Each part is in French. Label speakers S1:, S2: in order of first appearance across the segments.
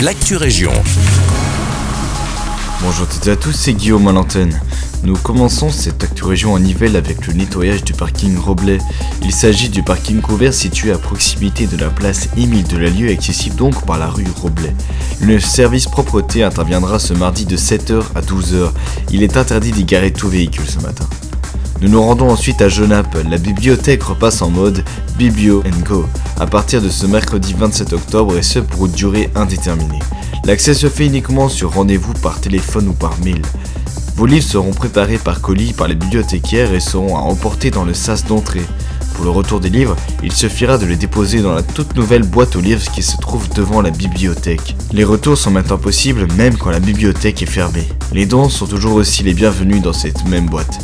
S1: l'actu région.
S2: Bonjour à toutes et à tous, c'est Guillaume à. Nous commençons cette actu région en Nivelles avec le nettoyage du parking Roblet. Il s'agit du parking couvert situé à proximité de la place Émile de la Lieu, accessible donc par la rue Roblet. Le service propreté interviendra ce mardi de 7h à 12h. Il est interdit d'y garer tout véhicule ce matin. Nous nous rendons ensuite à Genappe. La bibliothèque repasse en mode Biblio Go à partir de ce mercredi 27 octobre et ce pour une durée indéterminée. L'accès se fait uniquement sur rendez-vous par téléphone ou par mail. Vos livres seront préparés par colis par les bibliothécaires et seront à emporter dans le sas d'entrée. Pour le retour des livres, il suffira de les déposer dans la toute nouvelle boîte aux livres qui se trouve devant la bibliothèque. Les retours sont maintenant possibles même quand la bibliothèque est fermée. Les dons sont toujours aussi les bienvenus dans cette même boîte.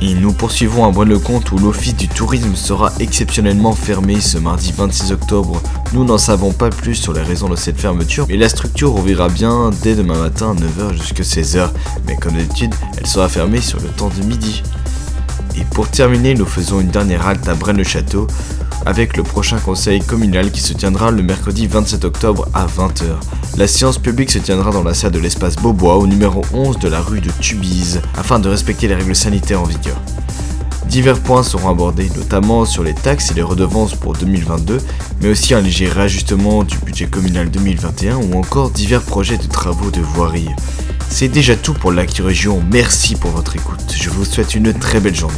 S2: Et nous poursuivons à Bois-le-Comte où l'office du tourisme sera exceptionnellement fermé ce mardi 26 octobre. Nous n'en savons pas plus sur les raisons de cette fermeture, mais la structure ouvrira bien dès demain matin à 9h jusqu'à 16h, mais comme d'habitude, elle sera fermée sur le temps de midi. Et pour terminer, nous faisons une dernière halte à Braine-le-Château avec le prochain conseil communal qui se tiendra le mercredi 27 octobre à 20h. La séance publique se tiendra dans la salle de l'espace Beaubois au numéro 11 de la rue de Tubize afin de respecter les règles sanitaires en vigueur. Divers points seront abordés, notamment sur les taxes et les redevances pour 2022, mais aussi un léger réajustement du budget communal 2021 ou encore divers projets de travaux de voirie. C'est déjà tout pour l'actu région, merci pour votre écoute, je vous souhaite une très belle journée.